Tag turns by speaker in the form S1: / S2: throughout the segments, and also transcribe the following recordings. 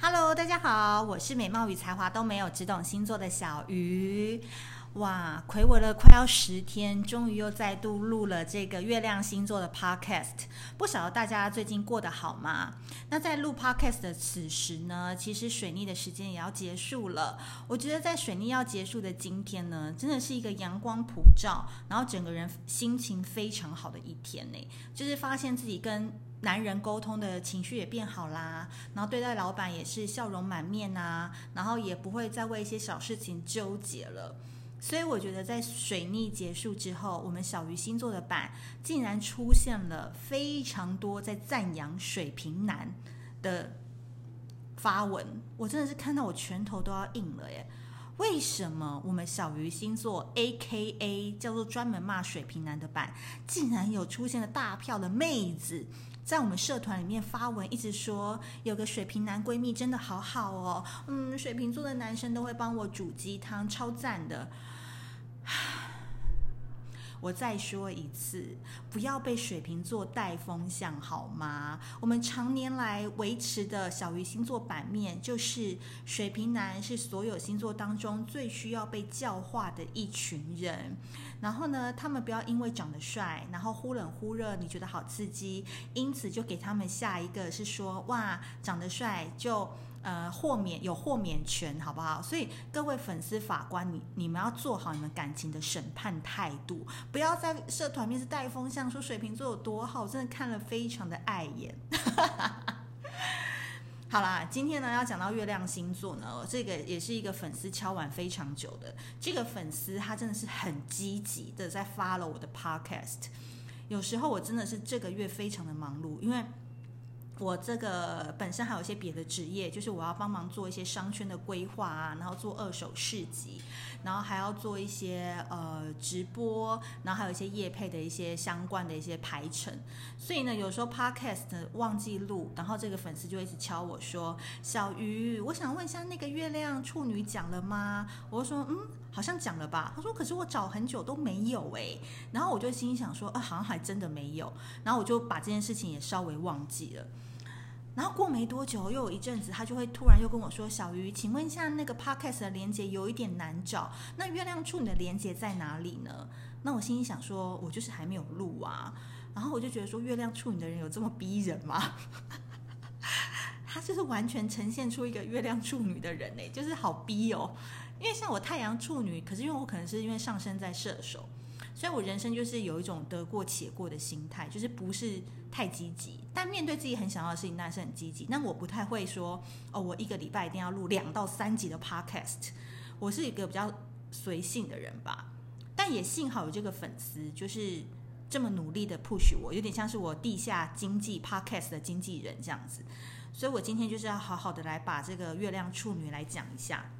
S1: Hello，大家好，我是美貌与才华都没有，只懂星座的小鱼。哇，睽违了快要十天，终于又再度录了这个月亮星座的 Podcast。不晓得大家最近过得好吗？那在录 Podcast 的此时呢，其实水逆的时间也要结束了。我觉得在水逆要结束的今天呢，真的是一个阳光普照，然后整个人心情非常好的一天呢。就是发现自己跟男人沟通的情绪也变好啦，然后对待老板也是笑容满面啊，然后也不会再为一些小事情纠结了。所以我觉得，在水逆结束之后，我们小鱼星座的版竟然出现了非常多在赞扬水瓶男的发文，我真的是看到我拳头都要硬了耶！为什么我们小鱼星座 AKA 叫做专门骂水瓶男的版，竟然有出现了大票的妹子在我们社团里面发文，一直说有个水瓶男闺蜜真的好好哦，嗯，水瓶座的男生都会帮我煮鸡汤，超赞的。我再说一次，不要被水瓶座带风向好吗？我们常年来维持的小鱼星座版面，就是水瓶男是所有星座当中最需要被教化的一群人。然后呢，他们不要因为长得帅，然后忽冷忽热，你觉得好刺激，因此就给他们下一个是说，哇，长得帅就。呃，豁免有豁免权，好不好？所以各位粉丝法官，你你们要做好你们感情的审判态度，不要在社团面是带风向说水瓶座有多好，真的看了非常的碍眼。好啦，今天呢要讲到月亮星座呢，这个也是一个粉丝敲碗非常久的，这个粉丝他真的是很积极的在 follow 我的 podcast，有时候我真的是这个月非常的忙碌，因为。我这个本身还有一些别的职业，就是我要帮忙做一些商圈的规划啊，然后做二手市集，然后还要做一些呃直播，然后还有一些业配的一些相关的一些排程。所以呢，有时候 podcast 忘记录，然后这个粉丝就一直敲我说：“小鱼，我想问一下，那个月亮处女讲了吗？”我就说：“嗯，好像讲了吧。”他说：“可是我找很久都没有哎。”然后我就心想说：“啊，好像还真的没有。”然后我就把这件事情也稍微忘记了。然后过没多久，又有一阵子，他就会突然又跟我说：“小鱼，请问一下，那个 podcast 的连接有一点难找，那月亮处女的连接在哪里呢？”那我心里想说：“我就是还没有录啊。”然后我就觉得说：“月亮处女的人有这么逼人吗？” 他就是完全呈现出一个月亮处女的人呢，就是好逼哦。因为像我太阳处女，可是因为我可能是因为上升在射手。所以，我人生就是有一种得过且过的心态，就是不是太积极，但面对自己很想要的事情，那是很积极。那我不太会说，哦，我一个礼拜一定要录两到三集的 podcast。我是一个比较随性的人吧。但也幸好有这个粉丝，就是这么努力的 push 我，有点像是我地下经济 podcast 的经纪人这样子。所以我今天就是要好好的来把这个月亮处女来讲一下。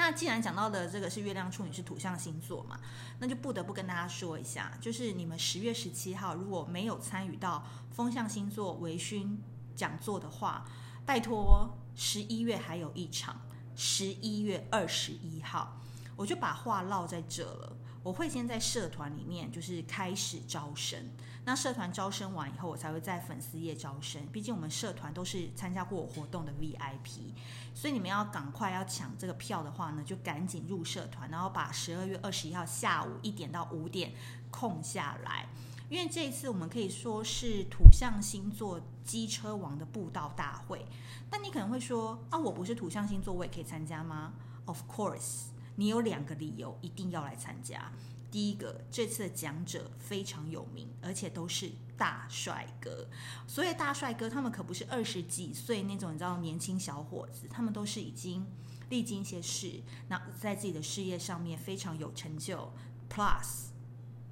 S1: 那既然讲到的这个是月亮处女是土象星座嘛，那就不得不跟大家说一下，就是你们十月十七号如果没有参与到风象星座微醺讲座的话，拜托十一月还有一场，十一月二十一号，我就把话唠在这了。我会先在社团里面就是开始招生，那社团招生完以后，我才会在粉丝页招生。毕竟我们社团都是参加过活动的 VIP，所以你们要赶快要抢这个票的话呢，就赶紧入社团，然后把十二月二十一号下午一点到五点空下来。因为这一次我们可以说是土象星座机车王的布道大会。但你可能会说啊，我不是土象星座，我也可以参加吗？Of course。你有两个理由一定要来参加。第一个，这次的讲者非常有名，而且都是大帅哥。所以大帅哥他们可不是二十几岁那种你知道年轻小伙子，他们都是已经历经一些事，那在自己的事业上面非常有成就。Plus，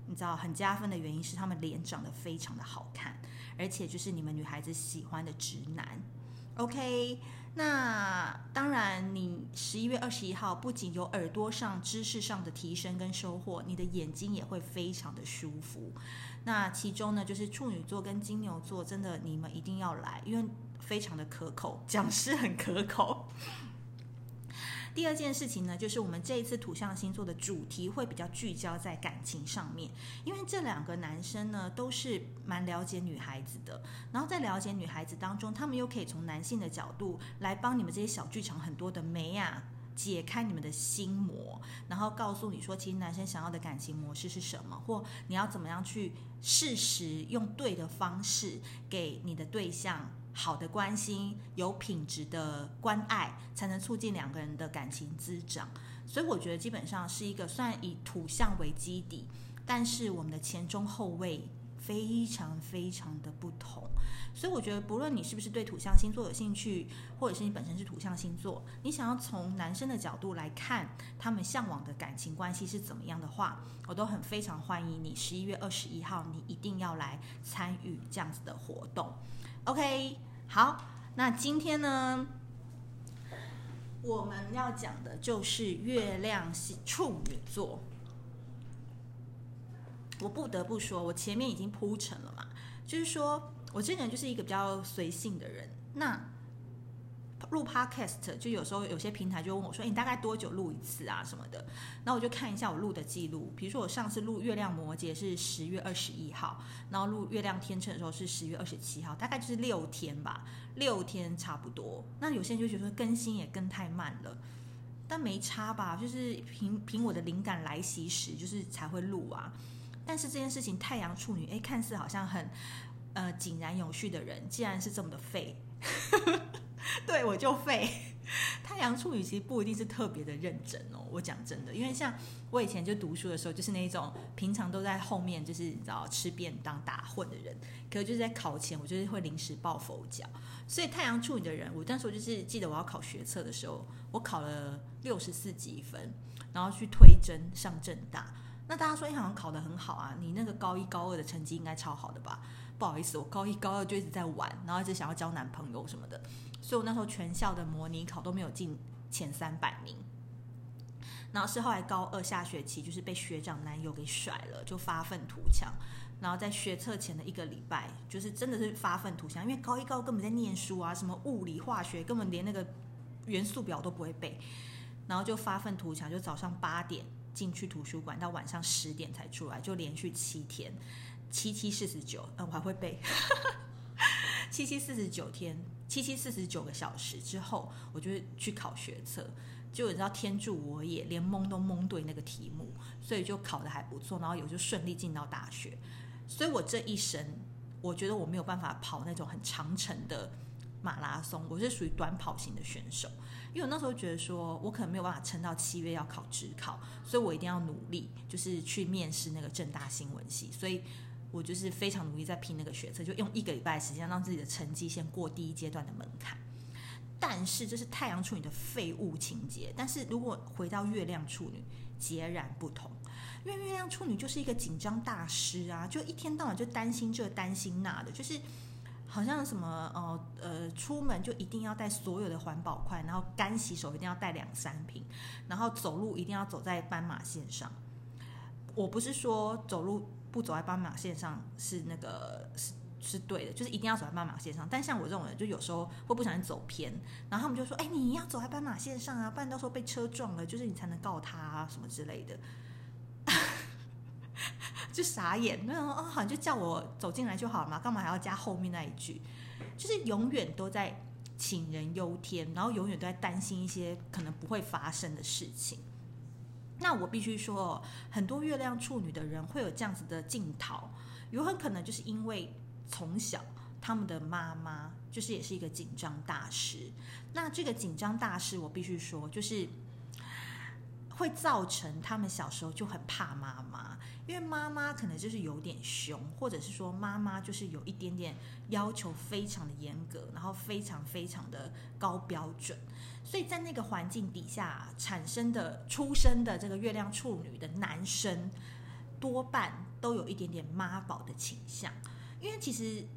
S1: 你知道很加分的原因是他们脸长得非常的好看，而且就是你们女孩子喜欢的直男。OK。那当然，你十一月二十一号不仅有耳朵上知识上的提升跟收获，你的眼睛也会非常的舒服。那其中呢，就是处女座跟金牛座，真的你们一定要来，因为非常的可口，讲师很可口。第二件事情呢，就是我们这一次土象星座的主题会比较聚焦在感情上面，因为这两个男生呢都是蛮了解女孩子的，然后在了解女孩子当中，他们又可以从男性的角度来帮你们这些小剧场很多的妹啊。解开你们的心魔，然后告诉你说，其实男生想要的感情模式是什么，或你要怎么样去适时用对的方式给你的对象好的关心、有品质的关爱，才能促进两个人的感情滋长。所以我觉得基本上是一个算以土象为基底，但是我们的前中后卫非常非常的不同。所以我觉得，不论你是不是对土象星座有兴趣，或者是你本身是土象星座，你想要从男生的角度来看他们向往的感情关系是怎么样的话，我都很非常欢迎你十一月二十一号，你一定要来参与这样子的活动。OK，好，那今天呢，我们要讲的就是月亮系处女座。我不得不说，我前面已经铺陈了嘛，就是说。我这个人就是一个比较随性的人。那录 podcast 就有时候有些平台就问我说：“你大概多久录一次啊？什么的？”那我就看一下我录的记录。比如说我上次录月亮摩羯是十月二十一号，然后录月亮天秤的时候是十月二十七号，大概就是六天吧，六天差不多。那有些人就觉得更新也更太慢了，但没差吧？就是凭凭我的灵感来袭时，就是才会录啊。但是这件事情，太阳处女，哎，看似好像很。呃，井然有序的人，既然是这么的废，对我就废。太阳处女其实不一定是特别的认真哦，我讲真的，因为像我以前就读书的时候，就是那种平常都在后面，就是你知道吃便当打混的人，可是就是在考前，我就是会临时抱佛脚。所以太阳处女的人，我那时候就是记得我要考学测的时候，我考了六十四级分，然后去推甄上正大。那大家说你好像考得很好啊，你那个高一高二的成绩应该超好的吧？不好意思，我高一高二就一直在玩，然后一直想要交男朋友什么的，所以我那时候全校的模拟考都没有进前三百名。然后是后来高二下学期，就是被学长男友给甩了，就发愤图强。然后在学测前的一个礼拜，就是真的是发愤图强，因为高一高根本在念书啊，什么物理化学根本连那个元素表都不会背，然后就发愤图强，就早上八点。进去图书馆到晚上十点才出来，就连续七天，七七四十九，嗯，我还会背，七七四十九天，七七四十九个小时之后，我就去考学测，就你知道天助我也，连蒙都蒙对那个题目，所以就考得还不错，然后也就顺利进到大学。所以我这一生，我觉得我没有办法跑那种很长程的马拉松，我是属于短跑型的选手。因为我那时候觉得说，我可能没有办法撑到七月要考职考，所以我一定要努力，就是去面试那个正大新闻系。所以我就是非常努力在拼那个学测，就用一个礼拜时间让自己的成绩先过第一阶段的门槛。但是这是太阳处女的废物情节，但是如果回到月亮处女，截然不同。因为月亮处女就是一个紧张大师啊，就一天到晚就担心这担心那的，就是。好像什么呃呃，出门就一定要带所有的环保筷，然后干洗手一定要带两三瓶，然后走路一定要走在斑马线上。我不是说走路不走在斑马线上是那个是是对的，就是一定要走在斑马线上。但像我这种人，就有时候会不小心走偏，然后他们就说：“哎，你要走在斑马线上啊，不然到时候被车撞了，就是你才能告他啊，什么之类的。”就傻眼，那种哦，好像就叫我走进来就好了嘛，干嘛还要加后面那一句？就是永远都在杞人忧天，然后永远都在担心一些可能不会发生的事情。那我必须说，很多月亮处女的人会有这样子的镜头，有很可能就是因为从小他们的妈妈就是也是一个紧张大师。那这个紧张大师，我必须说，就是会造成他们小时候就很怕妈妈。因为妈妈可能就是有点凶，或者是说妈妈就是有一点点要求非常的严格，然后非常非常的高标准，所以在那个环境底下产生的、出生的这个月亮处女的男生，多半都有一点点妈宝的倾向。因为其实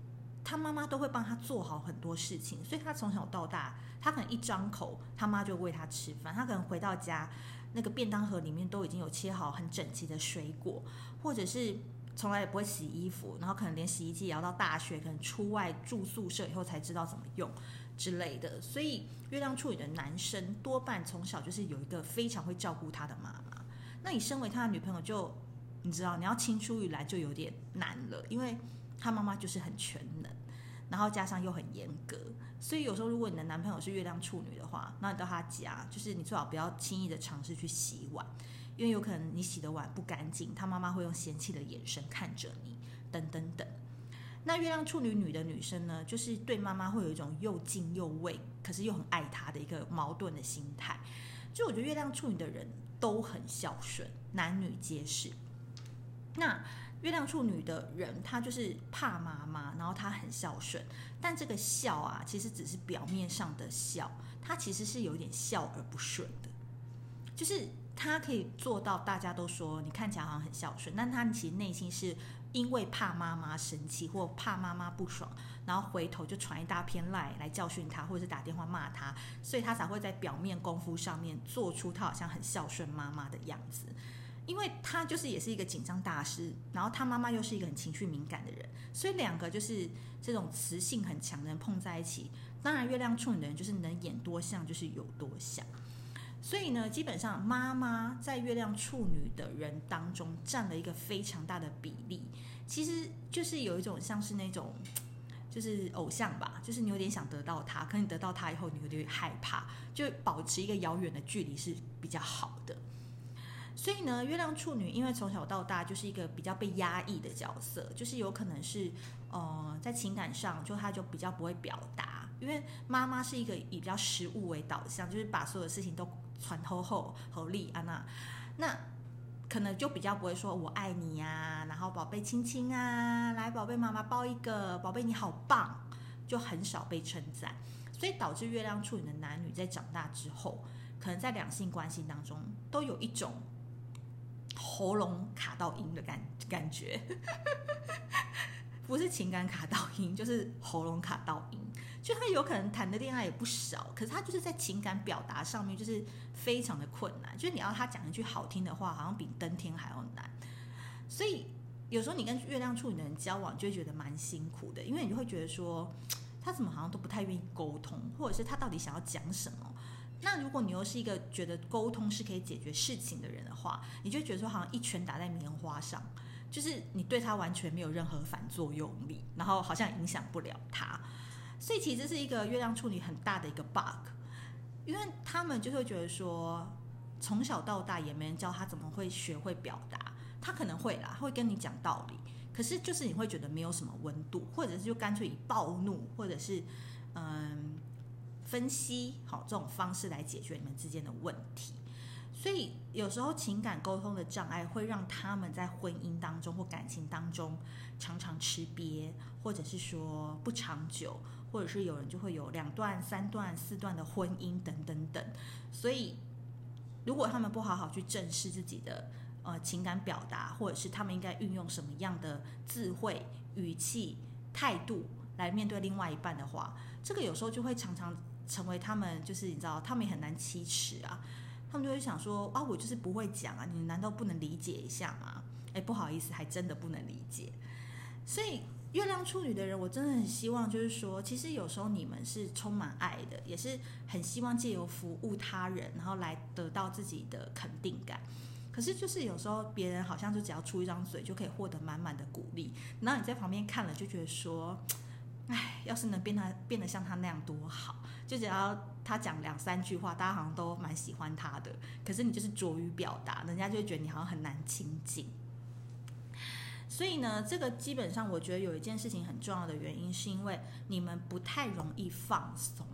S1: 他妈妈都会帮他做好很多事情，所以他从小到大，他可能一张口，他妈就喂他吃饭，他可能回到家。那个便当盒里面都已经有切好很整齐的水果，或者是从来也不会洗衣服，然后可能连洗衣机也要到大学，可能出外住宿舍以后才知道怎么用之类的。所以月亮处女的男生多半从小就是有一个非常会照顾他的妈妈。那你身为他的女朋友就，你知道你要青出于蓝就有点难了，因为他妈妈就是很全能，然后加上又很严格。所以有时候如果你的男朋友是月亮处女的话，那你到他家就是你最好不要轻易的尝试去洗碗。因为有可能你洗的碗不干净，他妈妈会用嫌弃的眼神看着你，等等等。那月亮处女女的女生呢，就是对妈妈会有一种又敬又畏，可是又很爱她的一个矛盾的心态。就我觉得月亮处女的人都很孝顺，男女皆是。那月亮处女的人，她就是怕妈妈，然后她很孝顺，但这个孝啊，其实只是表面上的孝，她其实是有点孝而不顺的，就是。他可以做到，大家都说你看起来好像很孝顺，但他其实内心是因为怕妈妈生气或怕妈妈不爽，然后回头就传一大篇赖来教训他，或者是打电话骂他，所以他才会在表面功夫上面做出他好像很孝顺妈妈的样子。因为他就是也是一个紧张大师，然后他妈妈又是一个很情绪敏感的人，所以两个就是这种磁性很强的人碰在一起。当然，月亮处女的人就是能演多像就是有多像。所以呢，基本上妈妈在月亮处女的人当中占了一个非常大的比例。其实就是有一种像是那种，就是偶像吧，就是你有点想得到他，可你得到他以后，你有点害怕，就保持一个遥远的距离是比较好的。所以呢，月亮处女因为从小到大就是一个比较被压抑的角色，就是有可能是呃在情感上就他就比较不会表达，因为妈妈是一个以比较实物为导向，就是把所有事情都。传后后合力啊，那那可能就比较不会说我爱你呀，然后宝贝亲亲啊，来宝贝妈妈抱一个，宝贝你好棒，就很少被称赞，所以导致月亮处女的男女在长大之后，可能在两性关系当中都有一种喉咙卡到音的感感觉，不是情感卡到音，就是喉咙卡到音。就他有可能谈的恋爱也不少，可是他就是在情感表达上面就是非常的困难。就是你要他讲一句好听的话，好像比登天还要难。所以有时候你跟月亮处女的人交往，就会觉得蛮辛苦的，因为你就会觉得说，他怎么好像都不太愿意沟通，或者是他到底想要讲什么？那如果你又是一个觉得沟通是可以解决事情的人的话，你就觉得说好像一拳打在棉花上，就是你对他完全没有任何反作用力，然后好像影响不了他。所以其实是一个月亮处女很大的一个 bug，因为他们就会觉得说，从小到大也没人教他怎么会学会表达，他可能会啦，会跟你讲道理，可是就是你会觉得没有什么温度，或者是就干脆以暴怒或者是嗯分析好这种方式来解决你们之间的问题，所以有时候情感沟通的障碍会让他们在婚姻当中或感情当中常常吃瘪，或者是说不长久。或者是有人就会有两段、三段、四段的婚姻等等等，所以如果他们不好好去正视自己的呃情感表达，或者是他们应该运用什么样的智慧、语气、态度来面对另外一半的话，这个有时候就会常常成为他们就是你知道，他们也很难启齿啊。他们就会想说啊，我就是不会讲啊，你难道不能理解一下吗？哎，不好意思，还真的不能理解，所以。月亮处女的人，我真的很希望，就是说，其实有时候你们是充满爱的，也是很希望借由服务他人，然后来得到自己的肯定感。可是，就是有时候别人好像就只要出一张嘴，就可以获得满满的鼓励，然后你在旁边看了，就觉得说，哎，要是能变他变得像他那样多好。就只要他讲两三句话，大家好像都蛮喜欢他的。可是你就是拙于表达，人家就会觉得你好像很难亲近。所以呢，这个基本上我觉得有一件事情很重要的原因，是因为你们不太容易放松。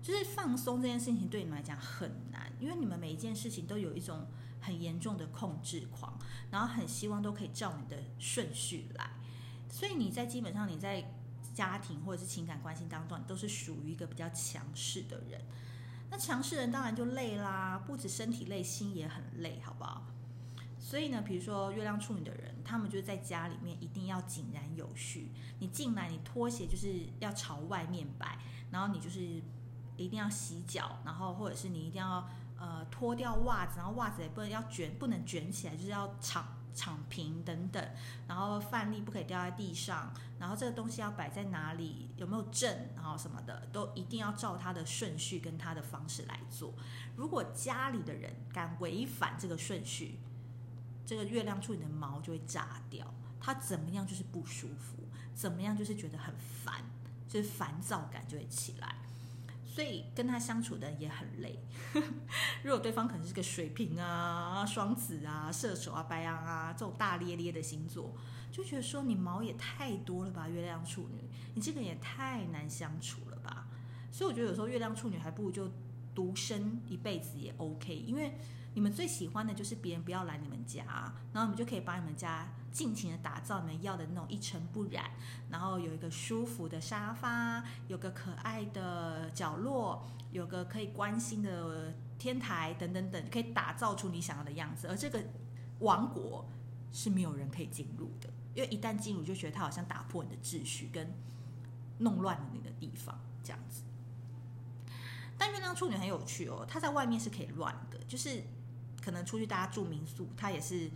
S1: 就是放松这件事情对你们来讲很难，因为你们每一件事情都有一种很严重的控制狂，然后很希望都可以照你的顺序来。所以你在基本上你在家庭或者是情感关系当中，你都是属于一个比较强势的人。那强势人当然就累啦，不止身体累，心也很累，好不好？所以呢，比如说月亮处女的人，他们就在家里面一定要井然有序。你进来，你拖鞋就是要朝外面摆，然后你就是一定要洗脚，然后或者是你一定要呃脱掉袜子，然后袜子也不能要卷，不能卷起来，就是要敞敞平等等，然后饭粒不可以掉在地上，然后这个东西要摆在哪里，有没有正，然后什么的，都一定要照它的顺序跟它的方式来做。如果家里的人敢违反这个顺序，这个月亮处女的毛就会炸掉，它怎么样就是不舒服，怎么样就是觉得很烦，就是烦躁感就会起来。所以跟他相处的也很累。如果对方可能是个水瓶啊、双子啊、射手啊、白羊啊这种大咧咧的星座，就觉得说你毛也太多了吧，月亮处女，你这个也太难相处了吧。所以我觉得有时候月亮处女还不如就独身一辈子也 OK，因为你们最喜欢的就是别人不要来你们家，然后你们就可以把你们家。尽情的打造你们要的那种一尘不染，然后有一个舒服的沙发，有个可爱的角落，有个可以关心的天台等等等，可以打造出你想要的样子。而这个王国是没有人可以进入的，因为一旦进入，就觉得它好像打破你的秩序，跟弄乱了你的地方这样子。但月亮处女很有趣哦，它在外面是可以乱的，就是可能出去大家住民宿，它也是。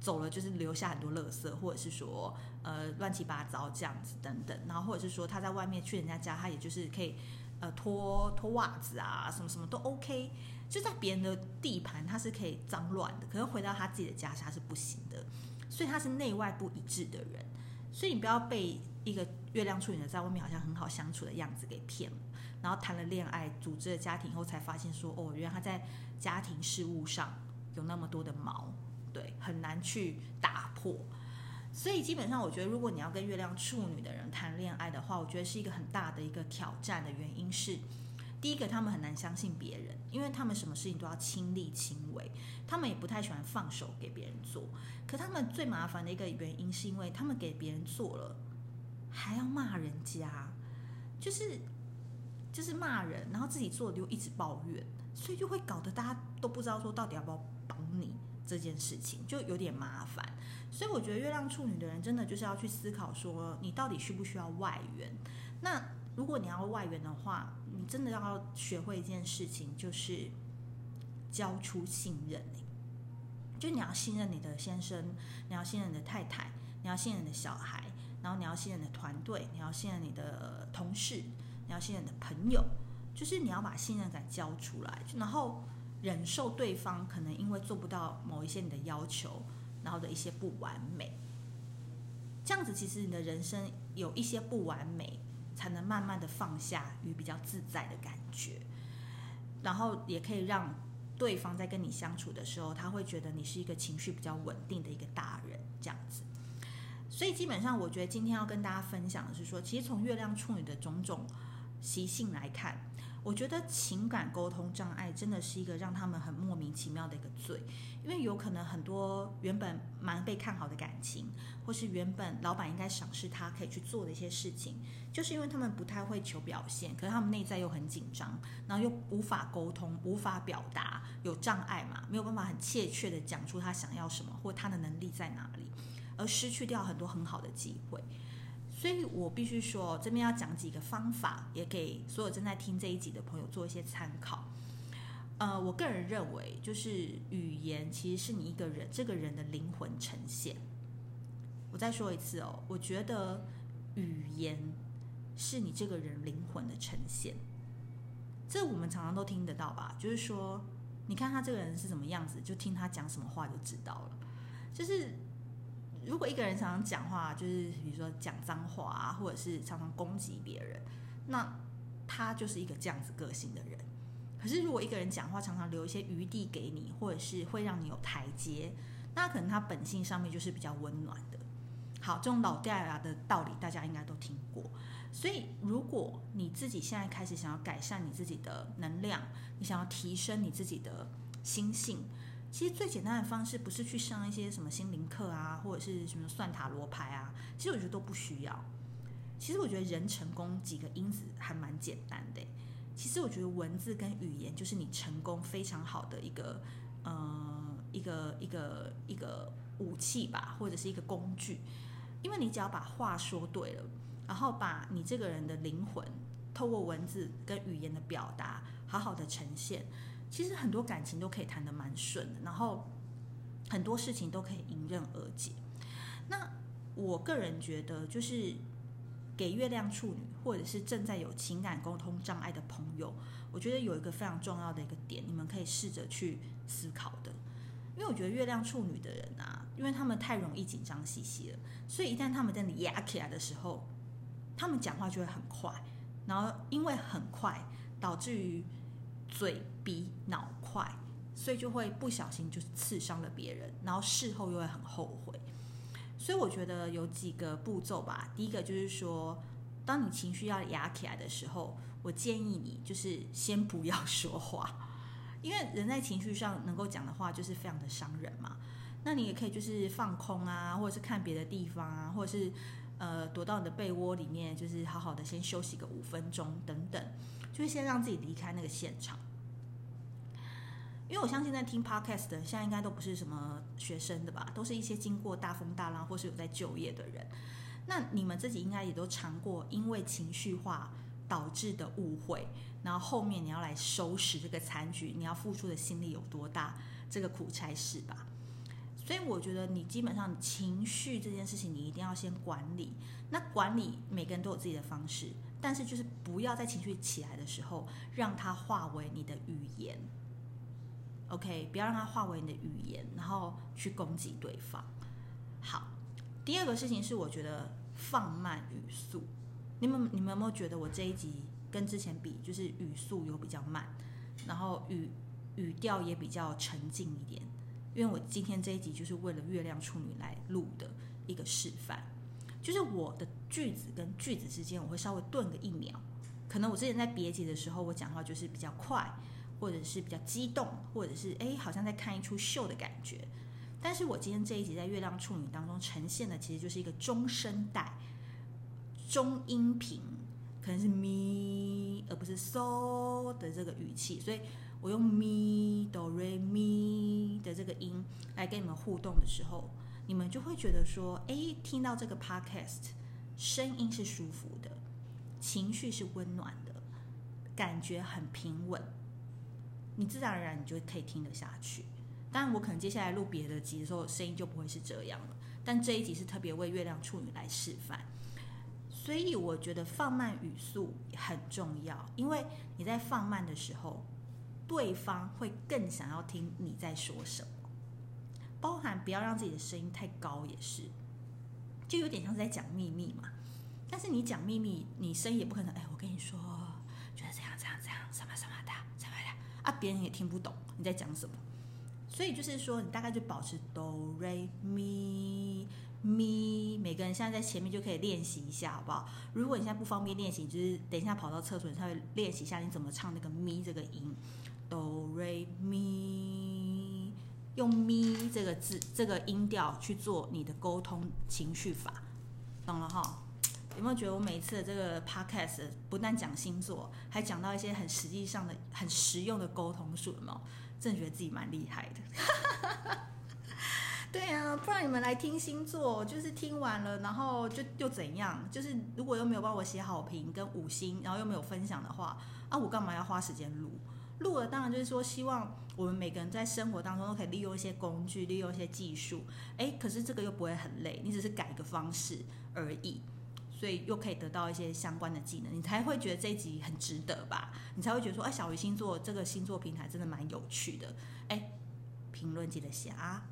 S1: 走了就是留下很多垃圾，或者是说呃乱七八糟这样子等等，然后或者是说他在外面去人家家，他也就是可以呃脱脱袜子啊，什么什么都 OK。就在别人的地盘，他是可以脏乱的，可是回到他自己的家他是不行的，所以他是内外不一致的人。所以你不要被一个月亮处女的在外面好像很好相处的样子给骗了，然后谈了恋爱，组织了家庭以后才发现说哦，原来他在家庭事务上有那么多的毛。对，很难去打破，所以基本上我觉得，如果你要跟月亮处女的人谈恋爱的话，我觉得是一个很大的一个挑战的原因是，第一个他们很难相信别人，因为他们什么事情都要亲力亲为，他们也不太喜欢放手给别人做。可他们最麻烦的一个原因是因为他们给别人做了，还要骂人家，就是就是骂人，然后自己做的又一直抱怨，所以就会搞得大家都不知道说到底要不要帮你。这件事情就有点麻烦，所以我觉得月亮处女的人真的就是要去思考说，你到底需不需要外援？那如果你要外援的话，你真的要学会一件事情，就是交出信任。就你要信任你的先生，你要信任你的太太，你要信任你的小孩，然后你要信任你的团队，你要信任你的同事，你要信任你的朋友，就是你要把信任感交出来，然后。忍受对方可能因为做不到某一些你的要求，然后的一些不完美，这样子其实你的人生有一些不完美，才能慢慢的放下与比较自在的感觉，然后也可以让对方在跟你相处的时候，他会觉得你是一个情绪比较稳定的一个大人，这样子。所以基本上，我觉得今天要跟大家分享的是说，其实从月亮处女的种种习性来看。我觉得情感沟通障碍真的是一个让他们很莫名其妙的一个罪，因为有可能很多原本蛮被看好的感情，或是原本老板应该赏识他可以去做的一些事情，就是因为他们不太会求表现，可是他们内在又很紧张，然后又无法沟通、无法表达，有障碍嘛，没有办法很切切的讲出他想要什么或他的能力在哪里，而失去掉很多很好的机会。所以我必须说，这边要讲几个方法，也给所有正在听这一集的朋友做一些参考。呃，我个人认为，就是语言其实是你一个人这个人的灵魂呈现。我再说一次哦，我觉得语言是你这个人灵魂的呈现。这我们常常都听得到吧？就是说，你看他这个人是什么样子，就听他讲什么话就知道了。就是。如果一个人常常讲话，就是比如说讲脏话啊，或者是常常攻击别人，那他就是一个这样子个性的人。可是如果一个人讲话常常留一些余地给你，或者是会让你有台阶，那可能他本性上面就是比较温暖的。好，这种老掉牙的道理大家应该都听过。所以如果你自己现在开始想要改善你自己的能量，你想要提升你自己的心性。其实最简单的方式不是去上一些什么心灵课啊，或者是什么算塔罗牌啊，其实我觉得都不需要。其实我觉得人成功几个因子还蛮简单的。其实我觉得文字跟语言就是你成功非常好的一个呃一个一个一个武器吧，或者是一个工具。因为你只要把话说对了，然后把你这个人的灵魂透过文字跟语言的表达好好的呈现。其实很多感情都可以谈得蛮顺的，然后很多事情都可以迎刃而解。那我个人觉得，就是给月亮处女或者是正在有情感沟通障碍的朋友，我觉得有一个非常重要的一个点，你们可以试着去思考的。因为我觉得月亮处女的人啊，因为他们太容易紧张兮兮了，所以一旦他们在你压起来的时候，他们讲话就会很快，然后因为很快，导致于嘴比脑快，所以就会不小心就是刺伤了别人，然后事后又会很后悔。所以我觉得有几个步骤吧。第一个就是说，当你情绪要压起来的时候，我建议你就是先不要 说话。因为人在情绪上能够讲的话，就是非常的伤人嘛。那你也可以就是放空啊，或者是看别的地方啊，或者是呃躲到你的被窝里面，就是好好的先休息个五分钟等等，就是先让自己离开那个现场。因为我相信在听 podcast 的现在应该都不是什么学生的吧，都是一些经过大风大浪或是有在就业的人。那你们自己应该也都尝过因为情绪化导致的误会。然后后面你要来收拾这个残局，你要付出的心力有多大？这个苦差事吧。所以我觉得你基本上情绪这件事情，你一定要先管理。那管理每个人都有自己的方式，但是就是不要在情绪起来的时候，让它化为你的语言。OK，不要让它化为你的语言，然后去攻击对方。好，第二个事情是我觉得放慢语速。你们你们有没有觉得我这一集？跟之前比，就是语速有比较慢，然后语语调也比较沉静一点。因为我今天这一集就是为了月亮处女来录的一个示范，就是我的句子跟句子之间，我会稍微顿个一秒。可能我之前在别集的时候，我讲话就是比较快，或者是比较激动，或者是哎，好像在看一出秀的感觉。但是我今天这一集在月亮处女当中呈现的，其实就是一个中声带、中音频。可能是咪，而不是嗦的这个语气，所以我用咪哆瑞咪的这个音来跟你们互动的时候，你们就会觉得说，哎，听到这个 podcast，声音是舒服的，情绪是温暖的，感觉很平稳，你自然而然你就可以听得下去。当然，我可能接下来录别的集的时候，声音就不会是这样了。但这一集是特别为月亮处女来示范。所以我觉得放慢语速很重要，因为你在放慢的时候，对方会更想要听你在说什么。包含不要让自己的声音太高，也是，就有点像是在讲秘密嘛。但是你讲秘密，你声音也不可能，哎，我跟你说，觉得这样这样这样，什么什么的，什么的啊，别人也听不懂你在讲什么。所以就是说，你大概就保持哆瑞咪。咪，每个人现在在前面就可以练习一下，好不好？如果你现在不方便练习，就是等一下跑到厕所，你稍微练习一下你怎么唱那个咪这个音，哆瑞咪，用咪这个字这个音调去做你的沟通情绪法，懂了哈？有没有觉得我每一次的这个 podcast 不但讲星座，还讲到一些很实际上的、很实用的沟通术？有没有？真的觉得自己蛮厉害的。对啊，不然你们来听星座，就是听完了，然后就又怎样？就是如果又没有帮我写好评跟五星，然后又没有分享的话，啊，我干嘛要花时间录？录了当然就是说，希望我们每个人在生活当中都可以利用一些工具，利用一些技术。哎，可是这个又不会很累，你只是改个方式而已，所以又可以得到一些相关的技能，你才会觉得这一集很值得吧？你才会觉得说，哎，小鱼星座这个星座平台真的蛮有趣的。哎，评论记得写啊。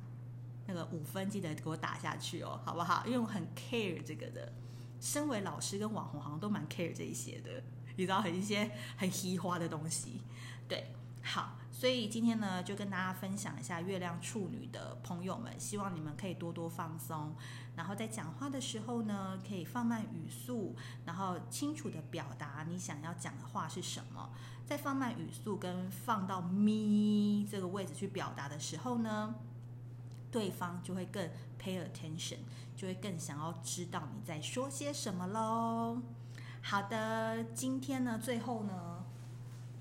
S1: 那个五分记得给我打下去哦，好不好？因为我很 care 这个的。身为老师跟网红，好像都蛮 care 这一些的，你知道，很一些很稀花的东西。对，好，所以今天呢，就跟大家分享一下月亮处女的朋友们，希望你们可以多多放松，然后在讲话的时候呢，可以放慢语速，然后清楚的表达你想要讲的话是什么。在放慢语速跟放到咪这个位置去表达的时候呢，对方就会更 pay attention，就会更想要知道你在说些什么喽。好的，今天呢，最后呢，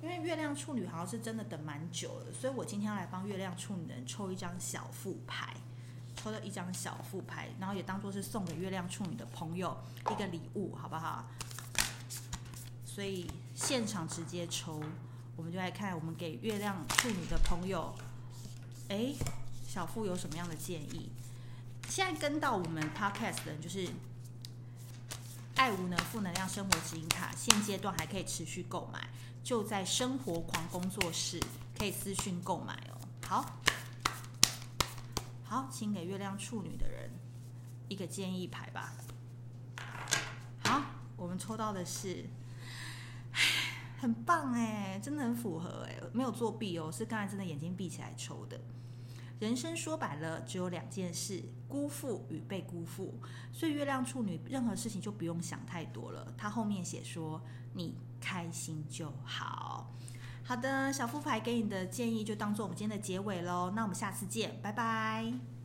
S1: 因为月亮处女好像是真的等蛮久了，所以我今天要来帮月亮处女人抽一张小副牌，抽了一张小副牌，然后也当做是送给月亮处女的朋友一个礼物，好不好？所以现场直接抽，我们就来看我们给月亮处女的朋友，哎。小富有什么样的建议？现在跟到我们 podcast 的人就是爱无能负能量生活指引卡，现阶段还可以持续购买，就在生活狂工作室可以私讯购买哦。好，好，请给月亮处女的人一个建议牌吧。好，我们抽到的是，很棒哎，真的很符合哎，没有作弊哦，是刚才真的眼睛闭起来抽的。人生说白了只有两件事：辜负与被辜负。所以月亮处女任何事情就不用想太多了。他后面写说：“你开心就好。”好的，小副牌给你的建议就当做我们今天的结尾喽。那我们下次见，拜拜。